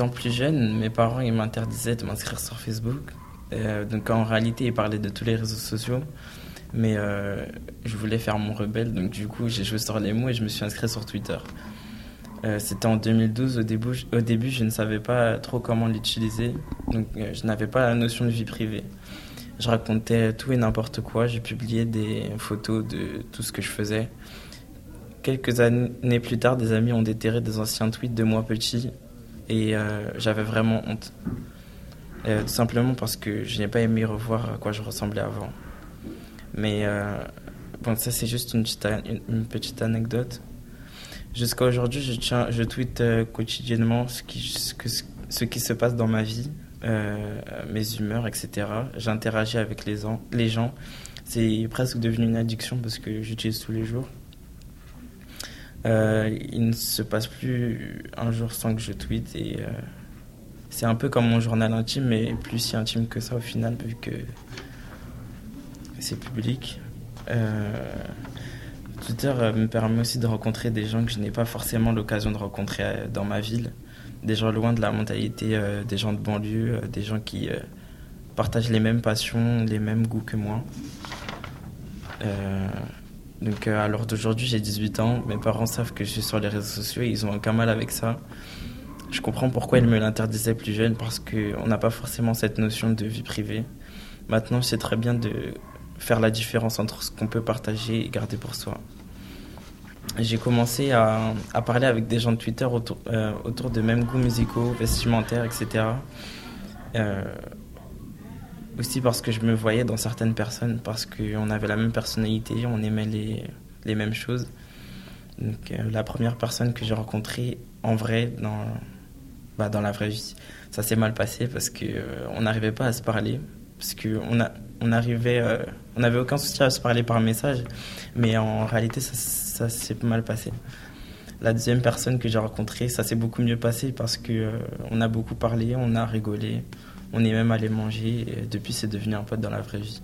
étant plus jeune, mes parents ils m'interdisaient de m'inscrire sur Facebook. donc en réalité, ils parlaient de tous les réseaux sociaux. Mais je voulais faire mon rebelle, donc du coup, j'ai joué sur les mots et je me suis inscrit sur Twitter. C'était en 2012. Au début, au début, je ne savais pas trop comment l'utiliser. Donc, je n'avais pas la notion de vie privée. Je racontais tout et n'importe quoi. J'ai publié des photos de tout ce que je faisais. Quelques années plus tard, des amis ont déterré des anciens tweets de moi petit et euh, j'avais vraiment honte. Euh, tout simplement parce que je n'ai pas aimé revoir à quoi je ressemblais avant. Mais euh, bon, ça c'est juste une petite, anecdote. Jusqu'à aujourd'hui, je, tiens, je tweete quotidiennement ce qui, ce, ce qui se passe dans ma vie, mes humeurs, etc. J'interagis avec les, les gens. C'est presque devenu une addiction parce que j'utilise tous les jours. Euh, il ne se passe plus un jour sans que je tweete et euh, c'est un peu comme mon journal intime, mais plus si intime que ça au final, vu que c'est public. Euh, Twitter me permet aussi de rencontrer des gens que je n'ai pas forcément l'occasion de rencontrer dans ma ville, des gens loin de la mentalité des gens de banlieue, des gens qui partagent les mêmes passions, les mêmes goûts que moi. Donc euh, à l'heure d'aujourd'hui, j'ai 18 ans. Mes parents savent que je suis sur les réseaux sociaux et ils ont aucun mal avec ça. Je comprends pourquoi ils me l'interdisaient plus jeune parce qu'on n'a pas forcément cette notion de vie privée. Maintenant, c'est très bien de faire la différence entre ce qu'on peut partager et garder pour soi. J'ai commencé à, parler avec des gens de Twitter autour, euh, autour de mêmes goûts musicaux, vestimentaires, etc aussi parce que je me voyais dans certaines personnes, parce qu'on avait la même personnalité, on aimait les, les mêmes choses. Donc, euh, la première personne que j'ai rencontrée en vrai, dans, bah, dans la vraie vie, ça s'est mal passé parce qu'on euh, n'arrivait pas à se parler. Parce qu'on on arrivait, euh, on n'avait aucun souci à se parler par message, mais en réalité, ça, ça s'est mal passé. La deuxième personne que j'ai rencontrée, ça s'est beaucoup mieux passé parce qu'on on a beaucoup parlé, on a rigolé, on est même allé manger et depuis c'est devenu un pote dans la vraie vie.